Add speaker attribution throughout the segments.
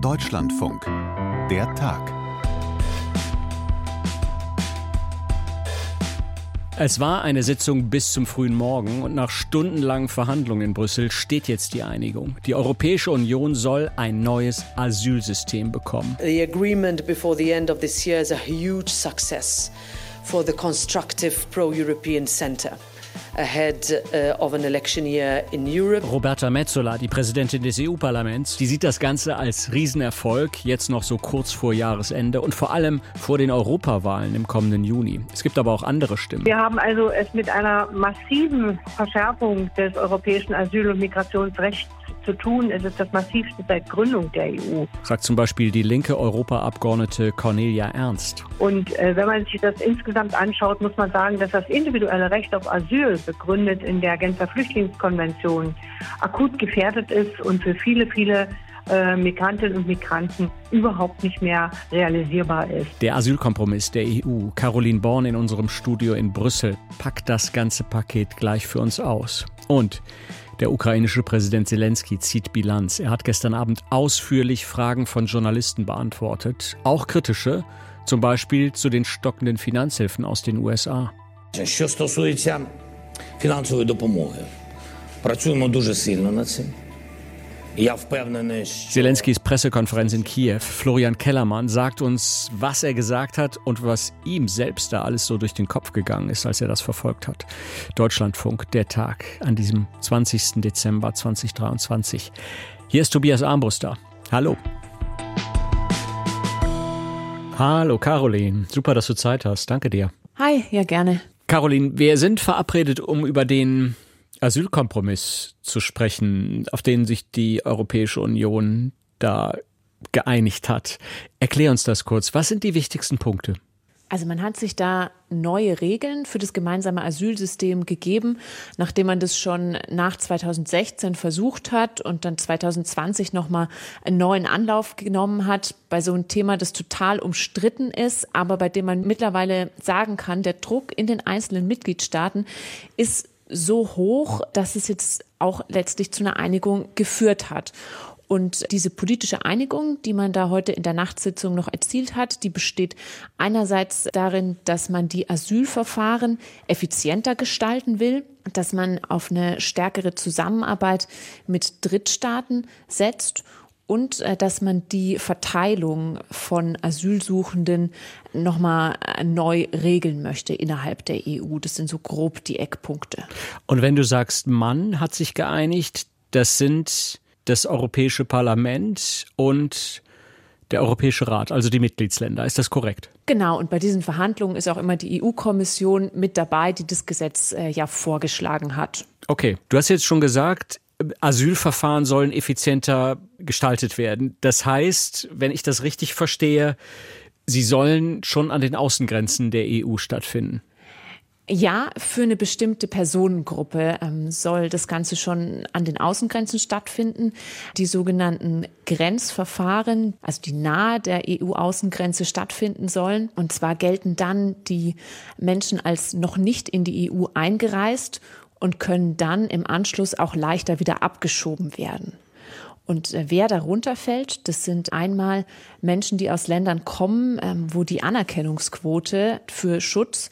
Speaker 1: Deutschlandfunk. Der Tag.
Speaker 2: Es war eine Sitzung bis zum frühen Morgen und nach stundenlangen Verhandlungen in Brüssel steht jetzt die Einigung. Die Europäische Union soll ein neues Asylsystem bekommen.
Speaker 3: The agreement before the end of this year is a huge success for the constructive pro-European center ahead uh, of an election year in Europe.
Speaker 2: Roberta Metsola, die Präsidentin des EU-Parlaments, die sieht das Ganze als Riesenerfolg, jetzt noch so kurz vor Jahresende und vor allem vor den Europawahlen im kommenden Juni. Es gibt aber auch andere Stimmen.
Speaker 4: Wir haben also es mit einer massiven Verschärfung des europäischen Asyl- und Migrationsrechts zu tun. Es ist das massivste seit Gründung der EU.
Speaker 2: Sagt zum Beispiel die linke Europaabgeordnete Cornelia Ernst.
Speaker 4: Und äh, wenn man sich das insgesamt anschaut, muss man sagen, dass das individuelle Recht auf Asyl, begründet in der Genfer Flüchtlingskonvention, akut gefährdet ist und für viele, viele äh, Migrantinnen und Migranten überhaupt nicht mehr realisierbar ist.
Speaker 2: Der Asylkompromiss der EU, Caroline Born in unserem Studio in Brüssel, packt das ganze Paket gleich für uns aus. Und der ukrainische Präsident Zelensky zieht Bilanz. Er hat gestern Abend ausführlich Fragen von Journalisten beantwortet, auch kritische, zum Beispiel zu den stockenden Finanzhilfen aus den USA.
Speaker 5: Що стосується фінансової допомоги, працюємо дуже сильно над цим.
Speaker 2: Zelenskys Pressekonferenz in Kiew. Florian Kellermann sagt uns, was er gesagt hat und was ihm selbst da alles so durch den Kopf gegangen ist, als er das verfolgt hat. Deutschlandfunk, der Tag an diesem 20. Dezember 2023. Hier ist Tobias Armbruster. Hallo. Hallo Caroline, super, dass du Zeit hast. Danke dir.
Speaker 6: Hi, ja gerne.
Speaker 2: Caroline, wir sind verabredet, um über den Asylkompromiss zu sprechen, auf den sich die Europäische Union da geeinigt hat. Erklär uns das kurz. Was sind die wichtigsten Punkte?
Speaker 6: Also man hat sich da neue Regeln für das gemeinsame Asylsystem gegeben, nachdem man das schon nach 2016 versucht hat und dann 2020 nochmal einen neuen Anlauf genommen hat bei so einem Thema, das total umstritten ist, aber bei dem man mittlerweile sagen kann, der Druck in den einzelnen Mitgliedstaaten ist so hoch, dass es jetzt auch letztlich zu einer Einigung geführt hat. Und diese politische Einigung, die man da heute in der Nachtsitzung noch erzielt hat, die besteht einerseits darin, dass man die Asylverfahren effizienter gestalten will, dass man auf eine stärkere Zusammenarbeit mit Drittstaaten setzt und äh, dass man die Verteilung von Asylsuchenden nochmal äh, neu regeln möchte innerhalb der EU. Das sind so grob die Eckpunkte.
Speaker 2: Und wenn du sagst, Mann hat sich geeinigt, das sind das Europäische Parlament und der Europäische Rat, also die Mitgliedsländer. Ist das korrekt?
Speaker 6: Genau, und bei diesen Verhandlungen ist auch immer die EU-Kommission mit dabei, die das Gesetz äh, ja vorgeschlagen hat.
Speaker 2: Okay, du hast jetzt schon gesagt, Asylverfahren sollen effizienter gestaltet werden. Das heißt, wenn ich das richtig verstehe, sie sollen schon an den Außengrenzen der EU stattfinden.
Speaker 6: Ja, für eine bestimmte Personengruppe ähm, soll das Ganze schon an den Außengrenzen stattfinden. Die sogenannten Grenzverfahren, also die nahe der EU-Außengrenze stattfinden sollen. Und zwar gelten dann die Menschen als noch nicht in die EU eingereist und können dann im Anschluss auch leichter wieder abgeschoben werden. Und äh, wer darunter fällt, das sind einmal Menschen, die aus Ländern kommen, ähm, wo die Anerkennungsquote für Schutz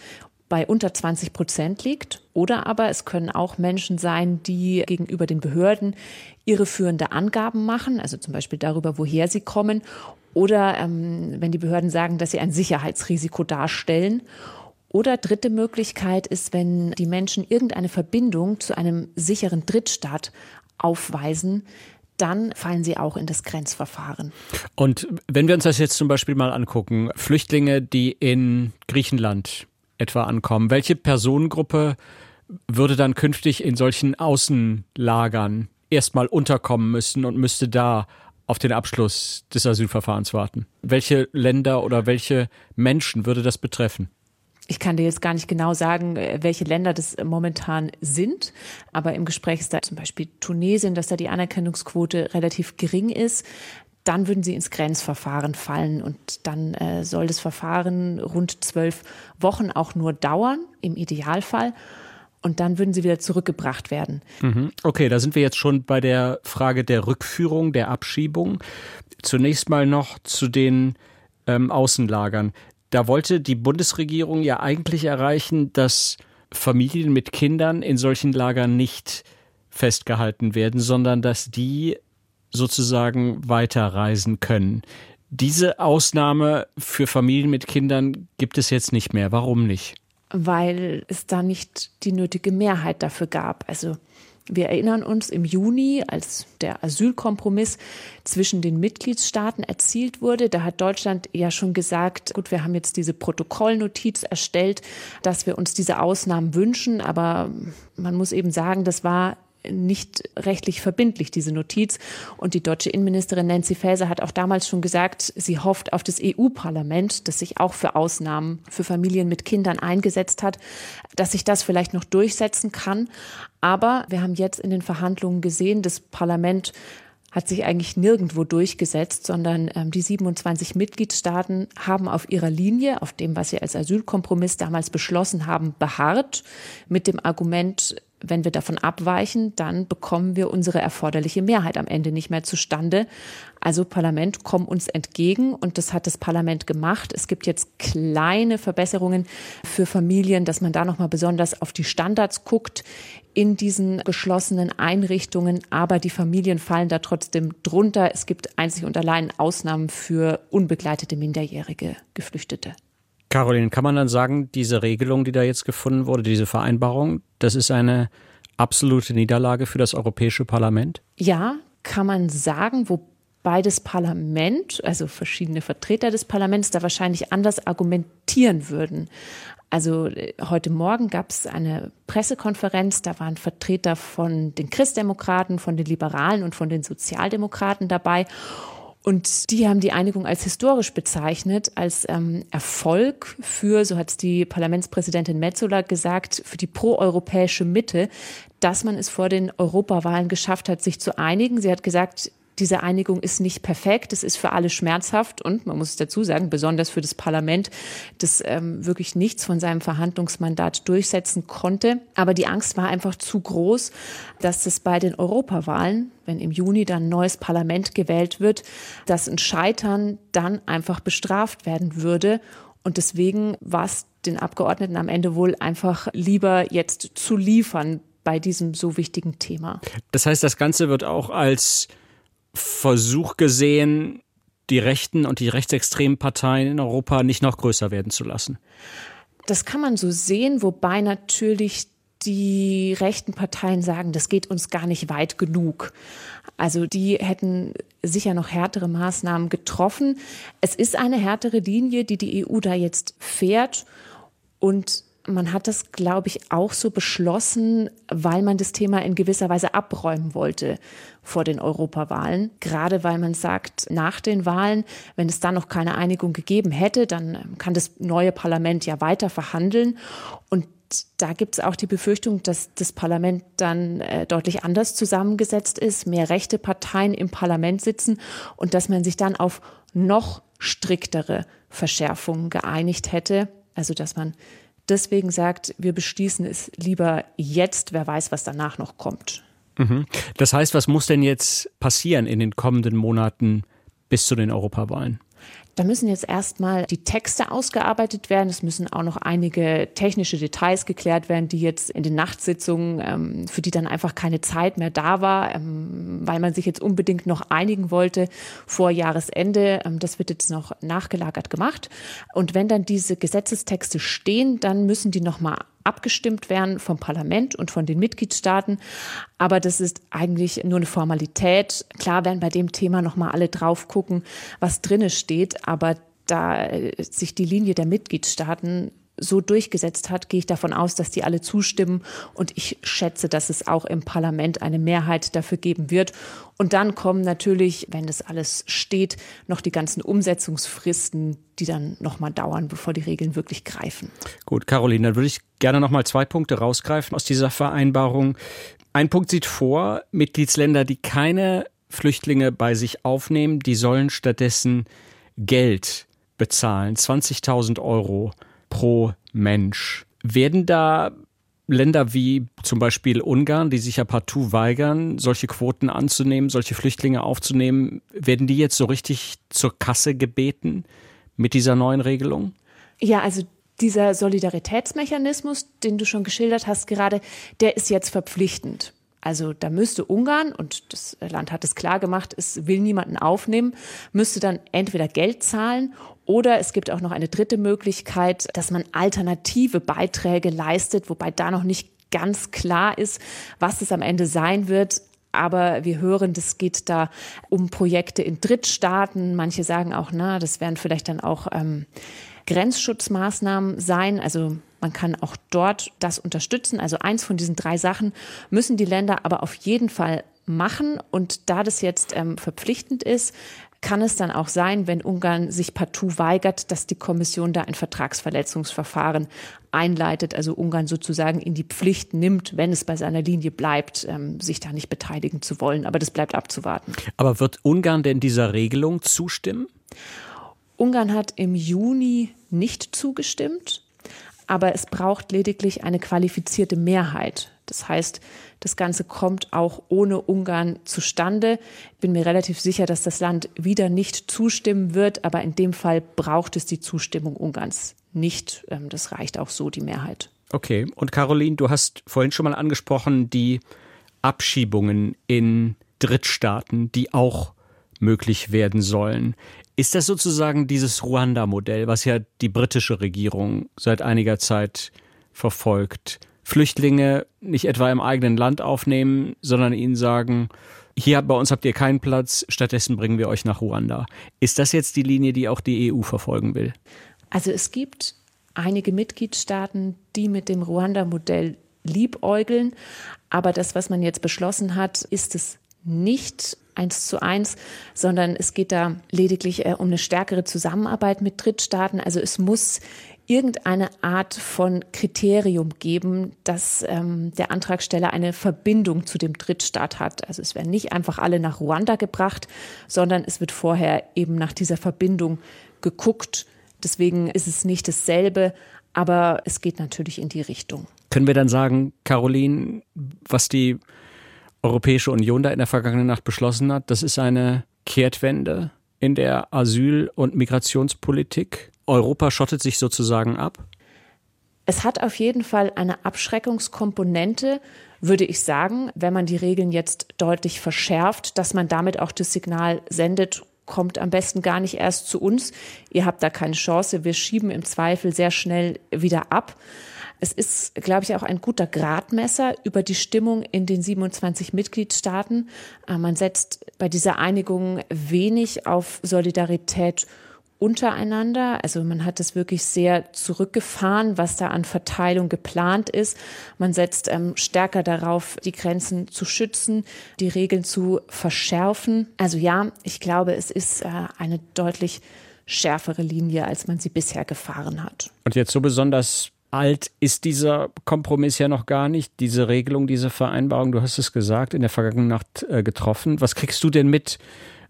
Speaker 6: bei unter 20 Prozent liegt. Oder aber es können auch Menschen sein, die gegenüber den Behörden irreführende Angaben machen, also zum Beispiel darüber, woher sie kommen. Oder ähm, wenn die Behörden sagen, dass sie ein Sicherheitsrisiko darstellen. Oder dritte Möglichkeit ist, wenn die Menschen irgendeine Verbindung zu einem sicheren Drittstaat aufweisen, dann fallen sie auch in das Grenzverfahren.
Speaker 2: Und wenn wir uns das jetzt zum Beispiel mal angucken, Flüchtlinge, die in Griechenland etwa ankommen, welche Personengruppe würde dann künftig in solchen Außenlagern erstmal unterkommen müssen und müsste da auf den Abschluss des Asylverfahrens warten? Welche Länder oder welche Menschen würde das betreffen?
Speaker 6: Ich kann dir jetzt gar nicht genau sagen, äh, welche Länder das momentan sind, aber im Gespräch ist da zum Beispiel Tunesien, dass da die Anerkennungsquote relativ gering ist. Dann würden sie ins Grenzverfahren fallen und dann äh, soll das Verfahren rund zwölf Wochen auch nur dauern, im Idealfall. und dann würden sie wieder zurückgebracht werden.
Speaker 2: Mhm. Okay, da sind wir jetzt schon bei der Frage der Rückführung, der Abschiebung. Zunächst mal noch zu den ähm, Außenlagern. Da wollte die Bundesregierung ja eigentlich erreichen, dass Familien mit Kindern in solchen Lagern nicht festgehalten werden, sondern dass die sozusagen weiterreisen können. Diese Ausnahme für Familien mit Kindern gibt es jetzt nicht mehr. Warum nicht?
Speaker 6: Weil es da nicht die nötige Mehrheit dafür gab. Also wir erinnern uns im Juni, als der Asylkompromiss zwischen den Mitgliedstaaten erzielt wurde, da hat Deutschland ja schon gesagt, gut, wir haben jetzt diese Protokollnotiz erstellt, dass wir uns diese Ausnahmen wünschen, aber man muss eben sagen, das war nicht rechtlich verbindlich, diese Notiz. Und die deutsche Innenministerin Nancy Faeser hat auch damals schon gesagt, sie hofft auf das EU-Parlament, das sich auch für Ausnahmen für Familien mit Kindern eingesetzt hat, dass sich das vielleicht noch durchsetzen kann. Aber wir haben jetzt in den Verhandlungen gesehen, das Parlament hat sich eigentlich nirgendwo durchgesetzt, sondern ähm, die 27 Mitgliedstaaten haben auf ihrer Linie, auf dem, was sie als Asylkompromiss damals beschlossen haben, beharrt, mit dem Argument, wenn wir davon abweichen, dann bekommen wir unsere erforderliche Mehrheit am Ende nicht mehr zustande. Also Parlament, komm uns entgegen und das hat das Parlament gemacht. Es gibt jetzt kleine Verbesserungen für Familien, dass man da noch mal besonders auf die Standards guckt in diesen geschlossenen Einrichtungen, aber die Familien fallen da trotzdem drunter. Es gibt einzig und allein Ausnahmen für unbegleitete minderjährige Geflüchtete.
Speaker 2: Caroline, kann man dann sagen, diese Regelung, die da jetzt gefunden wurde, diese Vereinbarung, das ist eine absolute Niederlage für das Europäische Parlament?
Speaker 6: Ja, kann man sagen, wobei das Parlament, also verschiedene Vertreter des Parlaments, da wahrscheinlich anders argumentieren würden. Also äh, heute Morgen gab es eine Pressekonferenz, da waren Vertreter von den Christdemokraten, von den Liberalen und von den Sozialdemokraten dabei. Und die haben die Einigung als historisch bezeichnet, als ähm, Erfolg für, so hat es die Parlamentspräsidentin Metzola gesagt, für die proeuropäische Mitte, dass man es vor den Europawahlen geschafft hat, sich zu einigen. Sie hat gesagt, diese Einigung ist nicht perfekt, es ist für alle schmerzhaft und man muss es dazu sagen, besonders für das Parlament, das ähm, wirklich nichts von seinem Verhandlungsmandat durchsetzen konnte. Aber die Angst war einfach zu groß, dass es bei den Europawahlen, wenn im Juni dann ein neues Parlament gewählt wird, dass ein Scheitern dann einfach bestraft werden würde. Und deswegen war es den Abgeordneten am Ende wohl einfach lieber jetzt zu liefern bei diesem so wichtigen Thema.
Speaker 2: Das heißt, das Ganze wird auch als Versuch gesehen, die rechten und die rechtsextremen Parteien in Europa nicht noch größer werden zu lassen.
Speaker 6: Das kann man so sehen, wobei natürlich die rechten Parteien sagen, das geht uns gar nicht weit genug. Also die hätten sicher noch härtere Maßnahmen getroffen. Es ist eine härtere Linie, die die EU da jetzt fährt. Und man hat das, glaube ich, auch so beschlossen, weil man das Thema in gewisser Weise abräumen wollte vor den Europawahlen. Gerade weil man sagt, nach den Wahlen, wenn es dann noch keine Einigung gegeben hätte, dann kann das neue Parlament ja weiter verhandeln. Und da gibt es auch die Befürchtung, dass das Parlament dann äh, deutlich anders zusammengesetzt ist, mehr rechte Parteien im Parlament sitzen und dass man sich dann auf noch striktere Verschärfungen geeinigt hätte. Also dass man deswegen sagt, wir beschließen es lieber jetzt, wer weiß, was danach noch kommt.
Speaker 2: Mhm. Das heißt, was muss denn jetzt passieren in den kommenden Monaten bis zu den Europawahlen?
Speaker 6: Da müssen jetzt erstmal die Texte ausgearbeitet werden. Es müssen auch noch einige technische Details geklärt werden, die jetzt in den Nachtsitzungen, ähm, für die dann einfach keine Zeit mehr da war, ähm, weil man sich jetzt unbedingt noch einigen wollte vor Jahresende. Ähm, das wird jetzt noch nachgelagert gemacht. Und wenn dann diese Gesetzestexte stehen, dann müssen die nochmal abgestimmt werden vom Parlament und von den Mitgliedstaaten. Aber das ist eigentlich nur eine Formalität. Klar werden bei dem Thema nochmal alle drauf gucken, was drinne steht. Aber da äh, sich die Linie der Mitgliedstaaten so durchgesetzt hat, gehe ich davon aus, dass die alle zustimmen. Und ich schätze, dass es auch im Parlament eine Mehrheit dafür geben wird. Und dann kommen natürlich, wenn das alles steht, noch die ganzen Umsetzungsfristen, die dann nochmal dauern, bevor die Regeln wirklich greifen.
Speaker 2: Gut, Caroline, dann würde ich gerne nochmal zwei Punkte rausgreifen aus dieser Vereinbarung. Ein Punkt sieht vor, Mitgliedsländer, die keine Flüchtlinge bei sich aufnehmen, die sollen stattdessen Geld bezahlen, 20.000 Euro pro Mensch. Werden da Länder wie zum Beispiel Ungarn, die sich ja partout weigern, solche Quoten anzunehmen, solche Flüchtlinge aufzunehmen, werden die jetzt so richtig zur Kasse gebeten mit dieser neuen Regelung?
Speaker 6: Ja, also dieser Solidaritätsmechanismus, den du schon geschildert hast gerade, der ist jetzt verpflichtend. Also da müsste Ungarn, und das Land hat es klar gemacht, es will niemanden aufnehmen, müsste dann entweder Geld zahlen oder es gibt auch noch eine dritte Möglichkeit, dass man alternative Beiträge leistet, wobei da noch nicht ganz klar ist, was es am Ende sein wird. Aber wir hören, das geht da um Projekte in Drittstaaten. Manche sagen auch, na, das wären vielleicht dann auch ähm, Grenzschutzmaßnahmen sein. Also man kann auch dort das unterstützen. Also eins von diesen drei Sachen müssen die Länder aber auf jeden Fall machen. Und da das jetzt ähm, verpflichtend ist, kann es dann auch sein, wenn Ungarn sich partout weigert, dass die Kommission da ein Vertragsverletzungsverfahren einleitet, also Ungarn sozusagen in die Pflicht nimmt, wenn es bei seiner Linie bleibt, ähm, sich da nicht beteiligen zu wollen. Aber das bleibt abzuwarten.
Speaker 2: Aber wird Ungarn denn dieser Regelung zustimmen?
Speaker 6: Ungarn hat im Juni nicht zugestimmt, aber es braucht lediglich eine qualifizierte Mehrheit. Das heißt, das Ganze kommt auch ohne Ungarn zustande. Ich bin mir relativ sicher, dass das Land wieder nicht zustimmen wird, aber in dem Fall braucht es die Zustimmung Ungarns nicht. Ähm, das reicht auch so, die Mehrheit.
Speaker 2: Okay, und Caroline, du hast vorhin schon mal angesprochen, die Abschiebungen in Drittstaaten, die auch möglich werden sollen. Ist das sozusagen dieses Ruanda-Modell, was ja die britische Regierung seit einiger Zeit verfolgt? Flüchtlinge nicht etwa im eigenen Land aufnehmen, sondern ihnen sagen, hier bei uns habt ihr keinen Platz, stattdessen bringen wir euch nach Ruanda. Ist das jetzt die Linie, die auch die EU verfolgen will?
Speaker 6: Also es gibt einige Mitgliedstaaten, die mit dem Ruanda-Modell liebäugeln, aber das, was man jetzt beschlossen hat, ist es nicht eins zu eins, sondern es geht da lediglich äh, um eine stärkere Zusammenarbeit mit Drittstaaten. Also es muss irgendeine Art von Kriterium geben, dass ähm, der Antragsteller eine Verbindung zu dem Drittstaat hat. Also es werden nicht einfach alle nach Ruanda gebracht, sondern es wird vorher eben nach dieser Verbindung geguckt. Deswegen ist es nicht dasselbe, aber es geht natürlich in die Richtung.
Speaker 2: Können wir dann sagen, Caroline, was die Europäische Union da in der vergangenen Nacht beschlossen hat, das ist eine Kehrtwende in der Asyl- und Migrationspolitik. Europa schottet sich sozusagen ab.
Speaker 6: Es hat auf jeden Fall eine Abschreckungskomponente, würde ich sagen, wenn man die Regeln jetzt deutlich verschärft, dass man damit auch das Signal sendet, kommt am besten gar nicht erst zu uns. Ihr habt da keine Chance. Wir schieben im Zweifel sehr schnell wieder ab. Es ist, glaube ich, auch ein guter Gradmesser über die Stimmung in den 27 Mitgliedstaaten. Äh, man setzt bei dieser Einigung wenig auf Solidarität untereinander. Also man hat es wirklich sehr zurückgefahren, was da an Verteilung geplant ist. Man setzt ähm, stärker darauf, die Grenzen zu schützen, die Regeln zu verschärfen. Also ja, ich glaube, es ist äh, eine deutlich schärfere Linie, als man sie bisher gefahren hat.
Speaker 2: Und jetzt so besonders alt ist dieser Kompromiss ja noch gar nicht, diese Regelung, diese Vereinbarung, du hast es gesagt, in der vergangenen Nacht äh, getroffen. Was kriegst du denn mit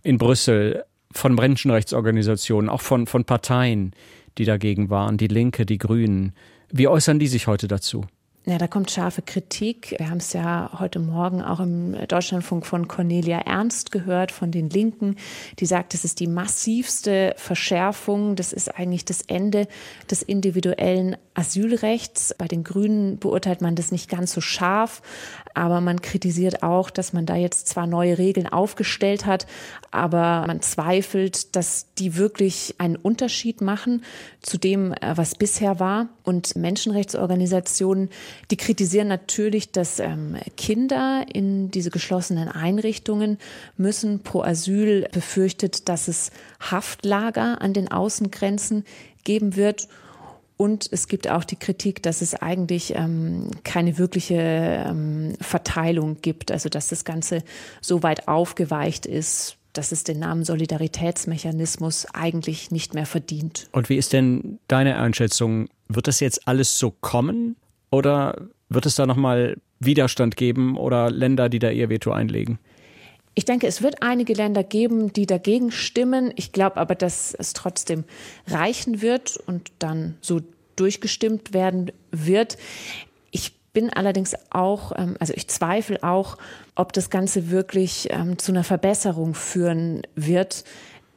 Speaker 2: in Brüssel von Menschenrechtsorganisationen, auch von, von Parteien, die dagegen waren, die Linke, die Grünen? Wie äußern die sich heute dazu?
Speaker 6: Ja, da kommt scharfe Kritik. Wir haben es ja heute Morgen auch im Deutschlandfunk von Cornelia Ernst gehört, von den Linken, die sagt, es ist die massivste Verschärfung. Das ist eigentlich das Ende des individuellen Asylrechts. Bei den Grünen beurteilt man das nicht ganz so scharf, aber man kritisiert auch, dass man da jetzt zwar neue Regeln aufgestellt hat, aber man zweifelt, dass die wirklich einen Unterschied machen zu dem, äh, was bisher war. Und Menschenrechtsorganisationen, die kritisieren natürlich, dass ähm, Kinder in diese geschlossenen Einrichtungen müssen. Pro Asyl befürchtet, dass es Haftlager an den Außengrenzen geben wird. Und es gibt auch die Kritik, dass es eigentlich ähm, keine wirkliche ähm, Verteilung gibt, also dass das Ganze so weit aufgeweicht ist, dass es den Namen Solidaritätsmechanismus eigentlich nicht mehr verdient.
Speaker 2: Und wie ist denn deine Einschätzung? Wird das jetzt alles so kommen oder wird es da nochmal Widerstand geben oder Länder, die da ihr Veto einlegen?
Speaker 6: Ich denke, es wird einige Länder geben, die dagegen stimmen. Ich glaube aber, dass es trotzdem reichen wird und dann so durchgestimmt werden wird. Ich bin allerdings auch, ähm, also ich zweifle auch, ob das Ganze wirklich ähm, zu einer Verbesserung führen wird.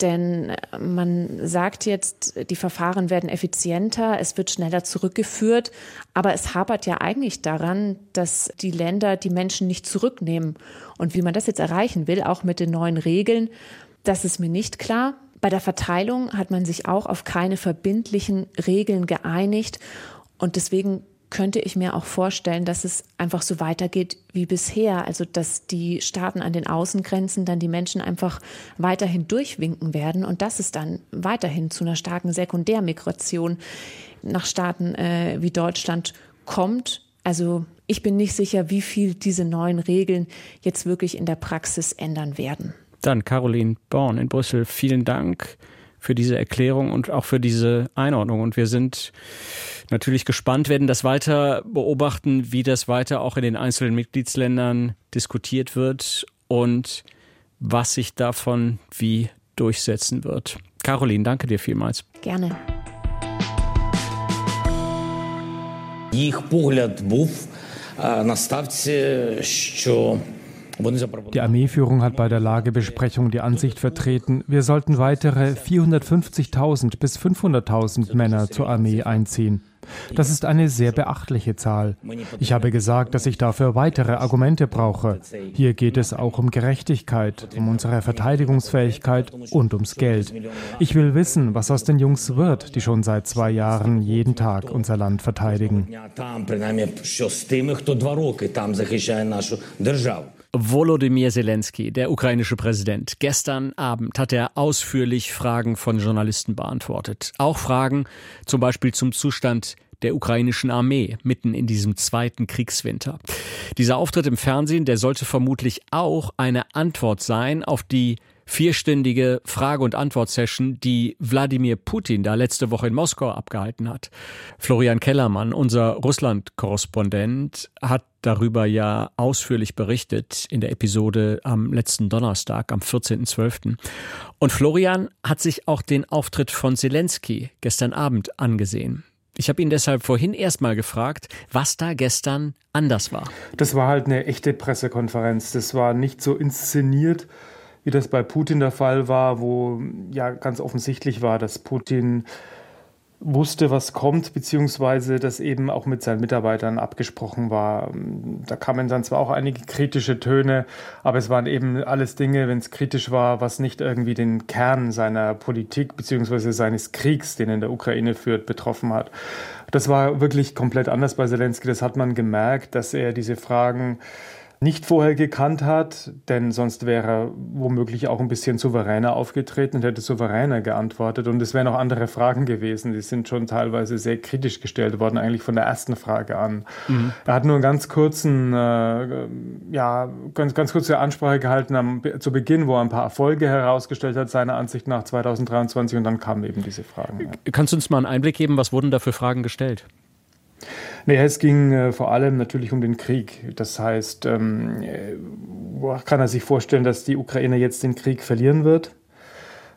Speaker 6: Denn man sagt jetzt, die Verfahren werden effizienter, es wird schneller zurückgeführt, aber es hapert ja eigentlich daran, dass die Länder die Menschen nicht zurücknehmen. Und wie man das jetzt erreichen will, auch mit den neuen Regeln, das ist mir nicht klar. Bei der Verteilung hat man sich auch auf keine verbindlichen Regeln geeinigt. Und deswegen könnte ich mir auch vorstellen, dass es einfach so weitergeht wie bisher. Also, dass die Staaten an den Außengrenzen dann die Menschen einfach weiterhin durchwinken werden und dass es dann weiterhin zu einer starken Sekundärmigration nach Staaten äh, wie Deutschland kommt. Also, ich bin nicht sicher, wie viel diese neuen Regeln jetzt wirklich in der Praxis ändern werden.
Speaker 2: Dann Caroline Born in Brüssel. Vielen Dank für diese Erklärung und auch für diese Einordnung. Und wir sind natürlich gespannt, werden das weiter beobachten, wie das weiter auch in den einzelnen Mitgliedsländern diskutiert wird und was sich davon wie durchsetzen wird. Caroline, danke dir vielmals.
Speaker 6: Gerne.
Speaker 5: Їх погляд був на ставці, що
Speaker 1: die Armeeführung hat bei der Lagebesprechung die Ansicht vertreten, wir sollten weitere 450.000 bis 500.000 Männer zur Armee einziehen. Das ist eine sehr beachtliche Zahl. Ich habe gesagt, dass ich dafür weitere Argumente brauche. Hier geht es auch um Gerechtigkeit, um unsere Verteidigungsfähigkeit und ums Geld. Ich will wissen, was aus den Jungs wird, die schon seit zwei Jahren jeden Tag unser Land verteidigen.
Speaker 2: Volodymyr Zelensky, der ukrainische Präsident. Gestern Abend hat er ausführlich Fragen von Journalisten beantwortet. Auch Fragen zum Beispiel zum Zustand der ukrainischen Armee mitten in diesem zweiten Kriegswinter. Dieser Auftritt im Fernsehen, der sollte vermutlich auch eine Antwort sein auf die vierstündige Frage- und Antwort-Session, die Wladimir Putin da letzte Woche in Moskau abgehalten hat. Florian Kellermann, unser Russland-Korrespondent, hat darüber ja ausführlich berichtet in der Episode am letzten Donnerstag, am 14.12. Und Florian hat sich auch den Auftritt von Zelensky gestern Abend angesehen. Ich habe ihn deshalb vorhin erstmal gefragt, was da gestern anders war.
Speaker 1: Das war halt eine echte Pressekonferenz. Das war nicht so inszeniert, wie das bei Putin der Fall war, wo ja ganz offensichtlich war, dass Putin wusste, was kommt, beziehungsweise das eben auch mit seinen Mitarbeitern abgesprochen war. Da kamen dann zwar auch einige kritische Töne, aber es waren eben alles Dinge, wenn es kritisch war, was nicht irgendwie den Kern seiner Politik beziehungsweise seines Kriegs, den er in der Ukraine führt, betroffen hat. Das war wirklich komplett anders bei Zelensky. Das hat man gemerkt, dass er diese Fragen nicht vorher gekannt hat, denn sonst wäre er womöglich auch ein bisschen souveräner aufgetreten und hätte souveräner geantwortet. Und es wären auch andere Fragen gewesen, die sind schon teilweise sehr kritisch gestellt worden, eigentlich von der ersten Frage an. Mhm. Er hat nur einen ganz kurzen, äh, ja, ganz, ganz kurze Ansprache gehalten am, zu Beginn, wo er ein paar Erfolge herausgestellt hat, seiner Ansicht nach 2023, und dann kamen eben diese Fragen.
Speaker 2: Ja. Kannst du uns mal einen Einblick geben, was wurden da für Fragen gestellt?
Speaker 1: Naja, es ging äh, vor allem natürlich um den Krieg. Das heißt, ähm, äh, kann er sich vorstellen, dass die Ukraine jetzt den Krieg verlieren wird,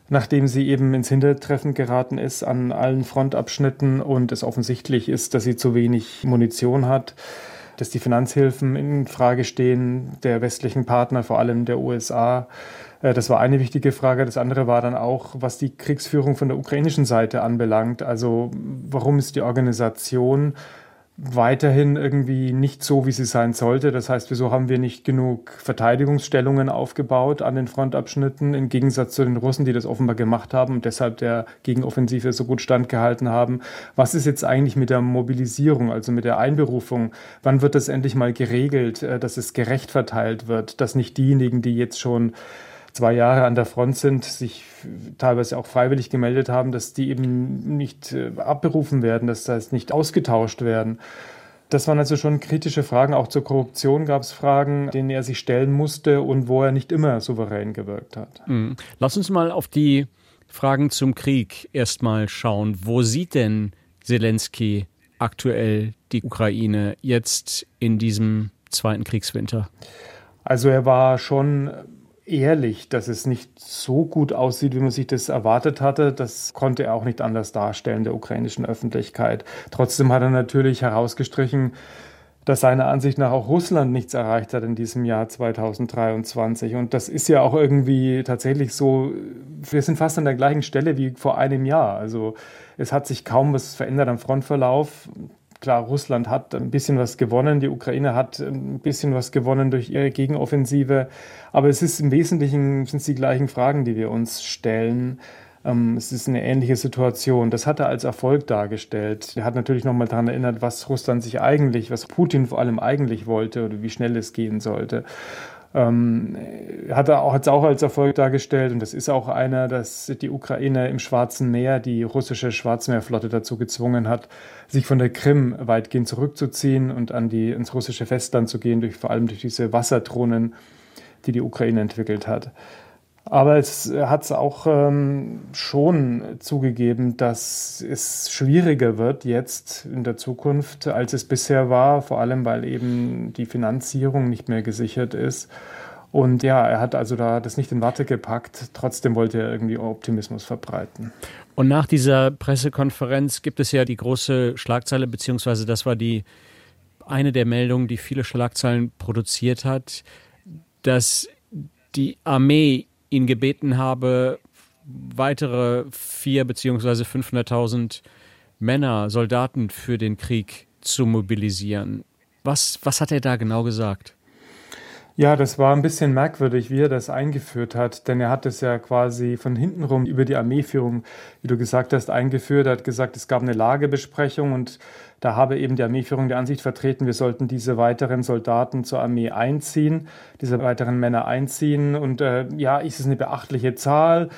Speaker 1: nachdem sie eben ins Hintertreffen geraten ist an allen Frontabschnitten und es offensichtlich ist, dass sie zu wenig Munition hat, dass die Finanzhilfen in Frage stehen der westlichen Partner, vor allem der USA. Äh, das war eine wichtige Frage. Das andere war dann auch, was die Kriegsführung von der ukrainischen Seite anbelangt. Also warum ist die Organisation weiterhin irgendwie nicht so, wie sie sein sollte. Das heißt, wieso haben wir nicht genug Verteidigungsstellungen aufgebaut an den Frontabschnitten, im Gegensatz zu den Russen, die das offenbar gemacht haben und deshalb der Gegenoffensive so gut standgehalten haben. Was ist jetzt eigentlich mit der Mobilisierung, also mit der Einberufung? Wann wird das endlich mal geregelt, äh, dass es gerecht verteilt wird, dass nicht diejenigen, die jetzt schon zwei Jahre an der Front sind, sich teilweise auch freiwillig gemeldet haben, dass die eben nicht äh, abberufen werden, dass das nicht ausgetauscht werden. Das waren also schon kritische Fragen. Auch zur Korruption gab es Fragen, denen er sich stellen musste und wo er nicht immer souverän gewirkt hat.
Speaker 2: Mhm. Lass uns mal auf die Fragen zum Krieg erstmal schauen. Wo sieht denn Zelensky aktuell die Ukraine jetzt in diesem zweiten Kriegswinter?
Speaker 1: Also er war schon ehrlich, dass es nicht so gut aussieht, wie man sich das erwartet hatte. Das konnte er auch nicht anders darstellen der ukrainischen Öffentlichkeit. Trotzdem hat er natürlich herausgestrichen, dass seiner Ansicht nach auch Russland nichts erreicht hat in diesem Jahr 2023. Und das ist ja auch irgendwie tatsächlich so, wir sind fast an der gleichen Stelle wie vor einem Jahr. Also es hat sich kaum was verändert am Frontverlauf. Klar, Russland hat ein bisschen was gewonnen, die Ukraine hat ein bisschen was gewonnen durch ihre Gegenoffensive, aber es ist im Wesentlichen sind es die gleichen Fragen, die wir uns stellen. Ähm, es ist eine ähnliche Situation. Das hat er als Erfolg dargestellt. Er hat natürlich nochmal daran erinnert, was Russland sich eigentlich, was Putin vor allem eigentlich wollte oder wie schnell es gehen sollte. Ähm, hat er auch, hat es auch als Erfolg dargestellt und das ist auch einer, dass die Ukraine im Schwarzen Meer die russische Schwarzmeerflotte dazu gezwungen hat, sich von der Krim weitgehend zurückzuziehen und an die, ins russische Festland zu gehen, durch, vor allem durch diese Wasserdrohnen, die die Ukraine entwickelt hat. Aber es hat es auch ähm, schon zugegeben, dass es schwieriger wird jetzt in der Zukunft, als es bisher war, vor allem weil eben die Finanzierung nicht mehr gesichert ist. Und ja, er hat also da das nicht in Watte gepackt. Trotzdem wollte er irgendwie Optimismus verbreiten.
Speaker 2: Und nach dieser Pressekonferenz gibt es ja die große Schlagzeile, beziehungsweise das war die eine der Meldungen, die viele Schlagzeilen produziert hat, dass die Armee ihn gebeten habe, weitere vier beziehungsweise 500.000 Männer, Soldaten für den Krieg zu mobilisieren. Was, was hat er da genau gesagt?
Speaker 1: Ja, das war ein bisschen merkwürdig, wie er das eingeführt hat, denn er hat es ja quasi von hinten rum über die Armeeführung, wie du gesagt hast, eingeführt. Er hat gesagt, es gab eine Lagebesprechung und da habe eben die Armeeführung die Ansicht vertreten, wir sollten diese weiteren Soldaten zur Armee einziehen, diese weiteren Männer einziehen. Und äh, ja, ist es eine beachtliche Zahl.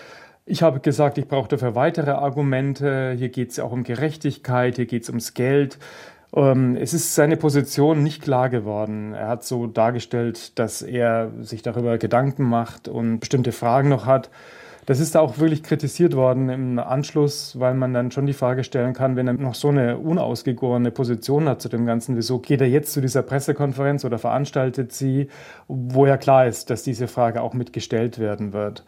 Speaker 1: Ich habe gesagt, ich brauche dafür weitere Argumente. Hier geht es ja auch um Gerechtigkeit, hier geht es ums Geld. Ähm, es ist seine Position nicht klar geworden. Er hat so dargestellt, dass er sich darüber Gedanken macht und bestimmte Fragen noch hat. Das ist auch wirklich kritisiert worden im Anschluss, weil man dann schon die Frage stellen kann, wenn er noch so eine unausgegorene Position hat zu dem Ganzen, wieso geht er jetzt zu dieser Pressekonferenz oder veranstaltet sie, wo ja klar ist, dass diese Frage auch mitgestellt werden wird.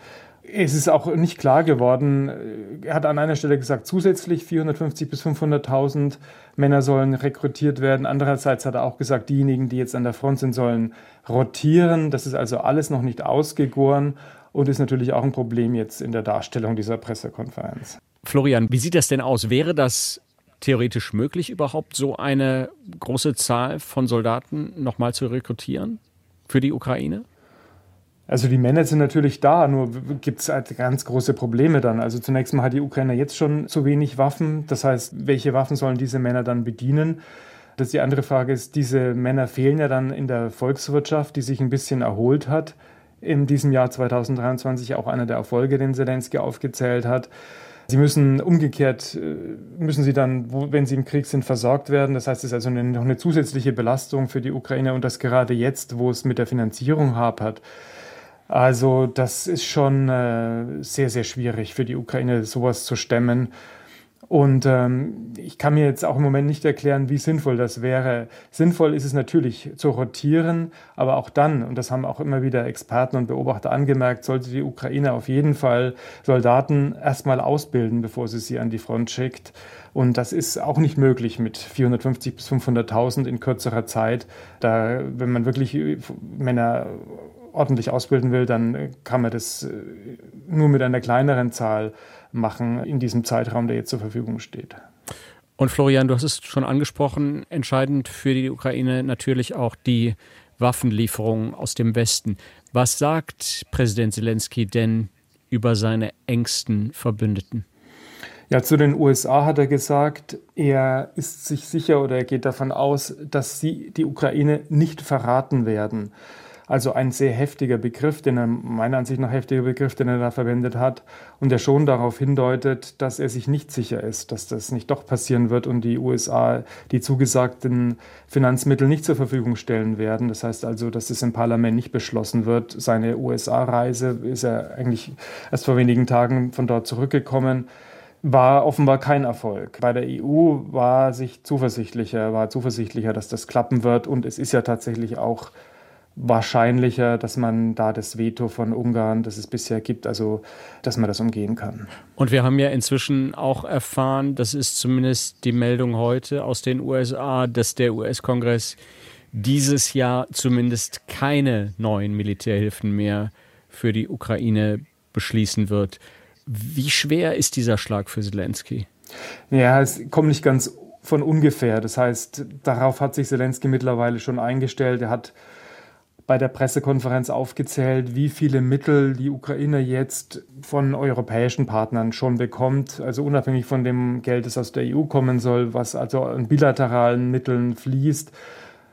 Speaker 1: Es ist auch nicht klar geworden. Er hat an einer Stelle gesagt, zusätzlich 450 bis 500.000 Männer sollen rekrutiert werden. Andererseits hat er auch gesagt, diejenigen, die jetzt an der Front sind, sollen rotieren. Das ist also alles noch nicht ausgegoren und ist natürlich auch ein Problem jetzt in der Darstellung dieser Pressekonferenz.
Speaker 2: Florian, wie sieht das denn aus? Wäre das theoretisch möglich, überhaupt so eine große Zahl von Soldaten nochmal zu rekrutieren für die Ukraine?
Speaker 1: Also die Männer sind natürlich da, nur gibt es halt ganz große Probleme dann. Also zunächst mal hat die Ukraine jetzt schon zu wenig Waffen. Das heißt, welche Waffen sollen diese Männer dann bedienen? Das die andere Frage ist, diese Männer fehlen ja dann in der Volkswirtschaft, die sich ein bisschen erholt hat. In diesem Jahr 2023 auch einer der Erfolge, den Zelensky aufgezählt hat. Sie müssen umgekehrt, äh, müssen sie dann, wenn sie im Krieg sind, versorgt werden. Das heißt, es ist also eine, noch eine zusätzliche Belastung für die Ukraine und das gerade jetzt, wo es mit der Finanzierung hapert. Also das ist schon äh, sehr, sehr schwierig für die Ukraine, sowas zu stemmen. Und ähm, ich kann mir jetzt auch im Moment nicht erklären, wie sinnvoll das wäre. Sinnvoll ist es natürlich zu rotieren, aber auch dann, und das haben auch immer wieder Experten und Beobachter angemerkt, sollte die Ukraine auf jeden Fall Soldaten erstmal ausbilden, bevor sie sie an die Front schickt. Und das ist auch nicht möglich mit 450 bis 500.000 in kürzerer Zeit. Da, wenn man wirklich Männer ordentlich ausbilden will, dann kann man das äh, nur mit einer kleineren Zahl machen in diesem Zeitraum, der jetzt zur Verfügung steht.
Speaker 2: Und Florian, du hast es schon angesprochen, entscheidend für die Ukraine natürlich auch die Waffenlieferungen aus dem Westen. Was sagt Präsident Zelensky denn über seine engsten Verbündeten?
Speaker 1: Ja, zu den USA hat er gesagt, er ist sich sicher oder er geht davon aus, dass sie die Ukraine nicht verraten werden. Also ein sehr heftiger Begriff, den er, meiner Ansicht nach heftiger Begriff, den er da verwendet hat und der schon darauf hindeutet, dass er sich nicht sicher ist, dass das nicht doch passieren wird und die USA die zugesagten Finanzmittel nicht zur Verfügung stellen werden. Das heißt also, dass es im Parlament nicht beschlossen wird. Seine USA-Reise ist er eigentlich erst vor wenigen Tagen von dort zurückgekommen war offenbar kein Erfolg. Bei der EU war sich zuversichtlicher, war zuversichtlicher, dass das klappen wird. Und es ist ja tatsächlich auch wahrscheinlicher, dass man da das Veto von Ungarn, das es bisher gibt, also dass man das umgehen kann.
Speaker 2: Und wir haben ja inzwischen auch erfahren, das ist zumindest die Meldung heute aus den USA, dass der US-Kongress dieses Jahr zumindest keine neuen Militärhilfen mehr für die Ukraine beschließen wird. Wie schwer ist dieser Schlag für Zelensky?
Speaker 1: Ja, es kommt nicht ganz von ungefähr. Das heißt, darauf hat sich Zelensky mittlerweile schon eingestellt. Er hat bei der Pressekonferenz aufgezählt, wie viele Mittel die Ukraine jetzt von europäischen Partnern schon bekommt, also unabhängig von dem Geld, das aus der EU kommen soll, was also an bilateralen Mitteln fließt.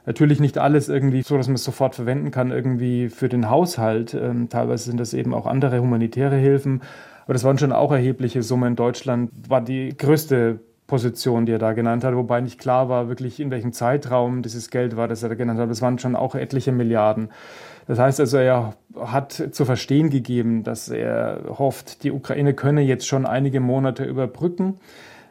Speaker 1: Natürlich nicht alles irgendwie so, dass man es sofort verwenden kann, irgendwie für den Haushalt. Ähm, teilweise sind das eben auch andere humanitäre Hilfen. Aber das waren schon auch erhebliche Summen. Deutschland war die größte Position, die er da genannt hat, wobei nicht klar war, wirklich in welchem Zeitraum dieses Geld war, das er da genannt hat. Das waren schon auch etliche Milliarden. Das heißt also, er hat zu verstehen gegeben, dass er hofft, die Ukraine könne jetzt schon einige Monate überbrücken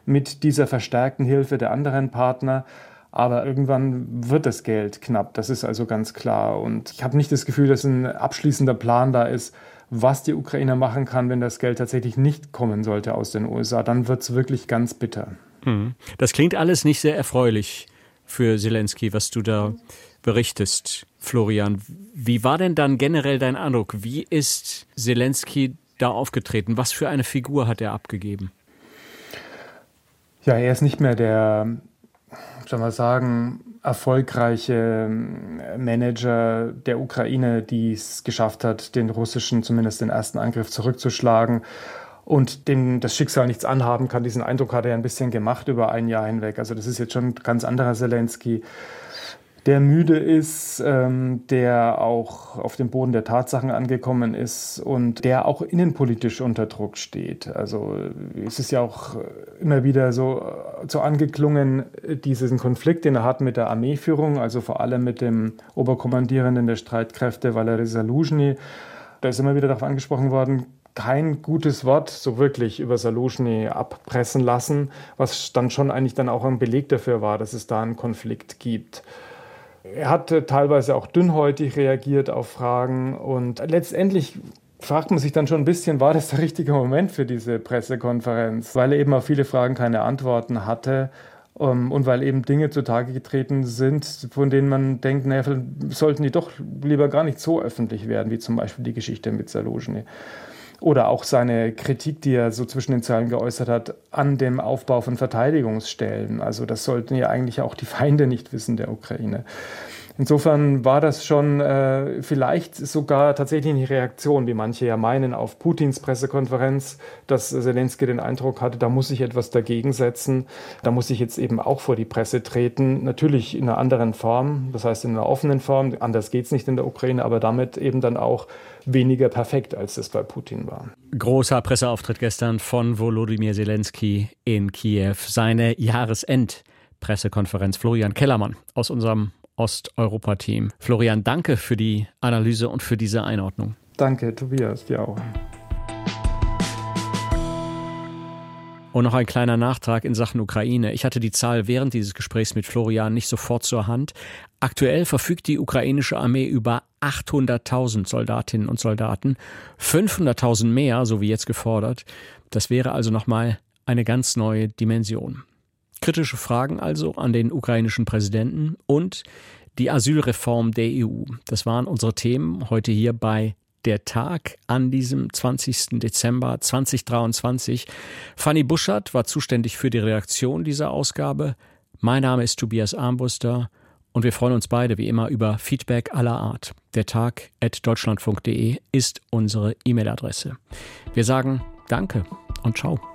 Speaker 1: mit dieser verstärkten Hilfe der anderen Partner. Aber irgendwann wird das Geld knapp. Das ist also ganz klar. Und ich habe nicht das Gefühl, dass ein abschließender Plan da ist, was die Ukraine machen kann, wenn das Geld tatsächlich nicht kommen sollte aus den USA. Dann wird es wirklich ganz bitter.
Speaker 2: Mhm. Das klingt alles nicht sehr erfreulich für Zelensky, was du da berichtest, Florian. Wie war denn dann generell dein Eindruck? Wie ist Zelensky da aufgetreten? Was für eine Figur hat er abgegeben?
Speaker 1: Ja, er ist nicht mehr der, soll man sagen, erfolgreiche Manager der Ukraine, die es geschafft hat, den russischen, zumindest den ersten Angriff zurückzuschlagen und dem das Schicksal nichts anhaben kann. Diesen Eindruck hat er ein bisschen gemacht über ein Jahr hinweg. Also das ist jetzt schon ein ganz anderer Zelensky, der müde ist, ähm, der auch auf dem Boden der Tatsachen angekommen ist und der auch innenpolitisch unter Druck steht. Also es ist ja auch immer wieder so, so angeklungen, diesen Konflikt, den er hat mit der Armeeführung, also vor allem mit dem Oberkommandierenden der Streitkräfte, Valery Saluzhny. Da ist immer wieder darauf angesprochen worden, kein gutes Wort so wirklich über Saluschny abpressen lassen, was dann schon eigentlich dann auch ein Beleg dafür war, dass es da einen Konflikt gibt. Er hat teilweise auch dünnhäutig reagiert auf Fragen und letztendlich fragt man sich dann schon ein bisschen, war das der richtige Moment für diese Pressekonferenz, weil er eben auf viele Fragen keine Antworten hatte um, ähm, und weil eben Dinge zutage getreten sind, von denen man denkt, naja, sollten die doch lieber gar nicht so öffentlich werden, wie zum Beispiel die Geschichte mit Saluzhny. Oder auch seine Kritik, die er so zwischen den Zeilen geäußert hat, an dem Aufbau von Verteidigungsstellen. Also das sollten ja eigentlich auch die Feinde nicht wissen der Ukraine. Insofern war das schon äh, vielleicht sogar tatsächlich eine Reaktion, wie manche ja meinen, auf Putins Pressekonferenz, dass Zelensky den Eindruck hatte, da muss ich etwas dagegen setzen, da muss ich jetzt eben auch vor die Presse treten, natürlich in einer anderen Form, das heißt in einer offenen Form, anders geht es nicht in der Ukraine, aber damit eben dann auch weniger perfekt, als es bei Putin war.
Speaker 2: Großer Presseauftritt gestern von Volodymyr Zelensky in Kiew, seine Jahresend-Pressekonferenz. Florian Kellermann aus unserem Osteuropa-Team. Florian, danke für die Analyse und für diese Einordnung.
Speaker 1: Danke, Tobias, dir auch.
Speaker 2: Und noch ein kleiner Nachtrag in Sachen Ukraine. Ich hatte die Zahl während dieses Gesprächs mit Florian nicht sofort zur Hand. Aktuell verfügt die ukrainische Armee über 800.000 Soldatinnen und Soldaten, 500.000 mehr, so wie jetzt gefordert. Das wäre also nochmal eine ganz neue Dimension. Kritische Fragen also an den ukrainischen Präsidenten und die Asylreform der EU. Das waren unsere Themen heute hier bei der Tag an diesem 20. Dezember 2023. Fanny Buschert war zuständig für die Redaktion dieser Ausgabe. Mein Name ist Tobias Armbuster und wir freuen uns beide wie immer über Feedback aller Art. Der Tag at deutschlandfunk.de ist unsere E-Mail-Adresse. Wir sagen Danke und ciao.